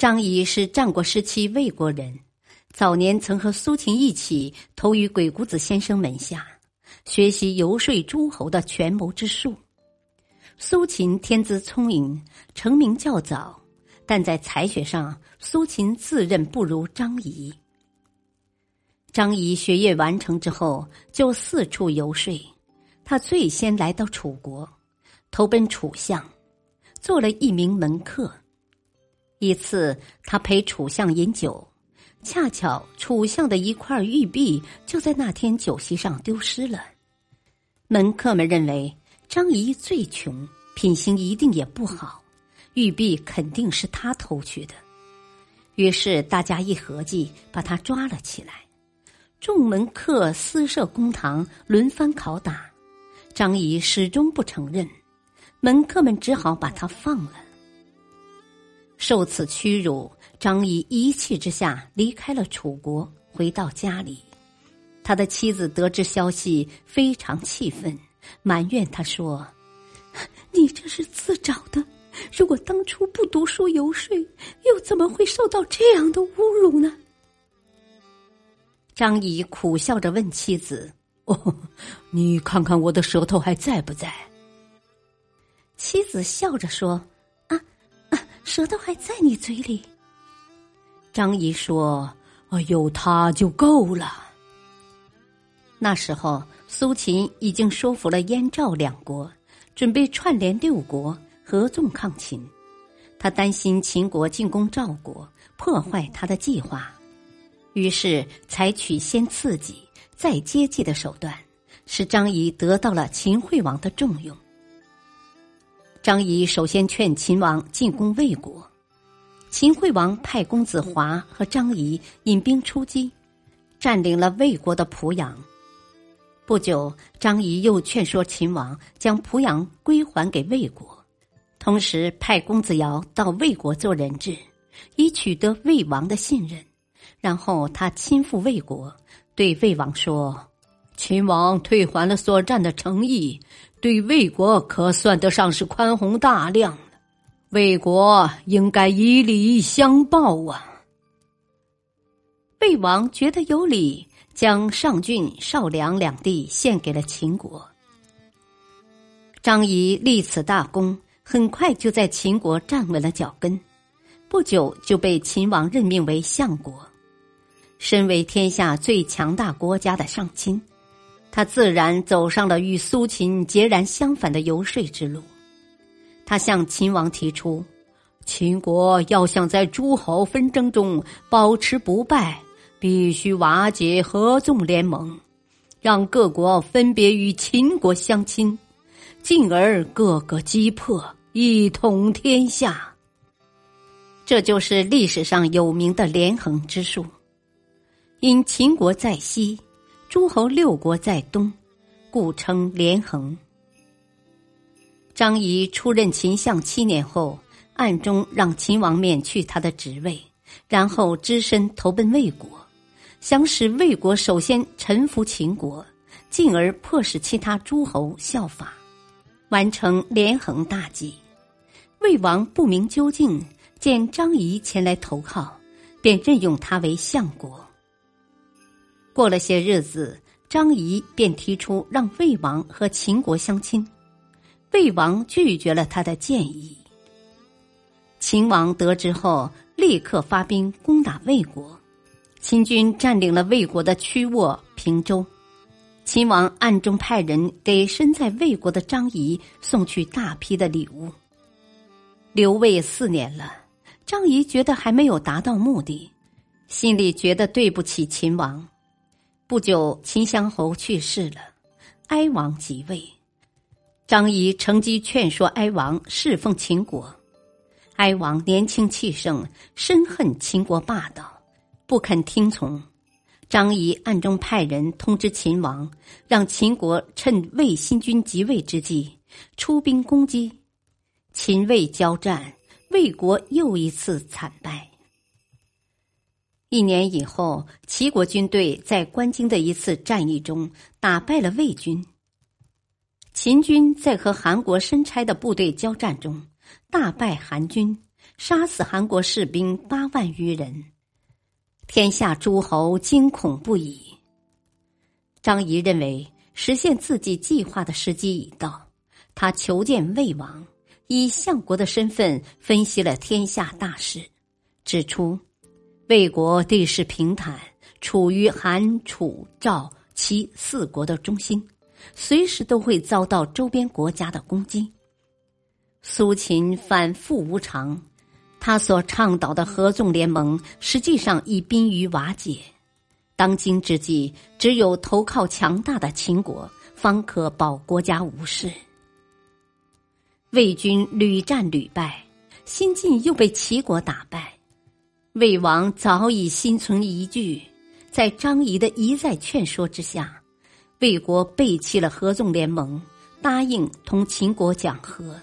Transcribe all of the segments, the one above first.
张仪是战国时期魏国人，早年曾和苏秦一起投于鬼谷子先生门下，学习游说诸侯的权谋之术。苏秦天资聪颖，成名较早，但在才学上，苏秦自认不如张仪。张仪学业完成之后，就四处游说。他最先来到楚国，投奔楚相，做了一名门客。一次，他陪楚相饮酒，恰巧楚相的一块玉璧就在那天酒席上丢失了。门客们认为张仪最穷，品行一定也不好，玉璧肯定是他偷去的。于是大家一合计，把他抓了起来。众门客私设公堂，轮番拷打，张仪始终不承认，门客们只好把他放了。受此屈辱，张仪一气之下离开了楚国，回到家里。他的妻子得知消息，非常气愤，埋怨他说：“ 你这是自找的！如果当初不读书游说，又怎么会受到这样的侮辱呢？”张仪苦笑着问妻子：“ 哦，你看看我的舌头还在不在？”妻子笑着说。舌头还在你嘴里。张仪说：“有他就够了。”那时候，苏秦已经收服了燕赵两国，准备串联六国合纵抗秦。他担心秦国进攻赵国，破坏他的计划，于是采取先刺激再接济的手段，使张仪得到了秦惠王的重用。张仪首先劝秦王进攻魏国，秦惠王派公子华和张仪引兵出击，占领了魏国的濮阳。不久，张仪又劝说秦王将濮阳归还给魏国，同时派公子瑶到魏国做人质，以取得魏王的信任。然后他亲赴魏国，对魏王说：“秦王退还了所占的诚意。”对魏国可算得上是宽宏大量了，魏国应该以礼相报啊！魏王觉得有理，将上郡、少梁两地献给了秦国。张仪立此大功，很快就在秦国站稳了脚跟，不久就被秦王任命为相国。身为天下最强大国家的上卿。他自然走上了与苏秦截然相反的游说之路。他向秦王提出，秦国要想在诸侯纷争中保持不败，必须瓦解合纵联盟，让各国分别与秦国相亲，进而各个击破，一统天下。这就是历史上有名的连横之术。因秦国在西。诸侯六国在东，故称连横。张仪出任秦相七年后，暗中让秦王免去他的职位，然后只身投奔魏国，想使魏国首先臣服秦国，进而迫使其他诸侯效法，完成连横大计。魏王不明究竟，见张仪前来投靠，便任用他为相国。过了些日子，张仪便提出让魏王和秦国相亲，魏王拒绝了他的建议。秦王得知后，立刻发兵攻打魏国，秦军占领了魏国的曲沃、平州。秦王暗中派人给身在魏国的张仪送去大批的礼物。刘魏四年了，张仪觉得还没有达到目的，心里觉得对不起秦王。不久，秦襄侯去世了，哀王即位。张仪乘机劝说哀王侍奉秦国，哀王年轻气盛，深恨秦国霸道，不肯听从。张仪暗中派人通知秦王，让秦国趁魏新君即位之际出兵攻击。秦魏交战，魏国又一次惨败。一年以后，齐国军队在关津的一次战役中打败了魏军。秦军在和韩国申差的部队交战中大败韩军，杀死韩国士兵八万余人，天下诸侯惊恐不已。张仪认为实现自己计划的时机已到，他求见魏王，以相国的身份分析了天下大事，指出。魏国地势平坦，处于韩、楚、赵、齐四国的中心，随时都会遭到周边国家的攻击。苏秦反复无常，他所倡导的合纵联盟实际上已濒于瓦解。当今之计，只有投靠强大的秦国，方可保国家无事。魏军屡战屡败，新晋又被齐国打败。魏王早已心存疑惧，在张仪的一再劝说之下，魏国背弃了合纵联盟，答应同秦国讲和。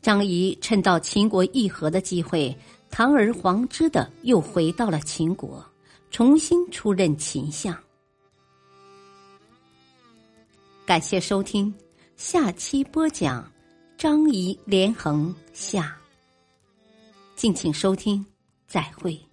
张仪趁到秦国议和的机会，堂而皇之的又回到了秦国，重新出任秦相。感谢收听，下期播讲张仪连横下，敬请收听。再会。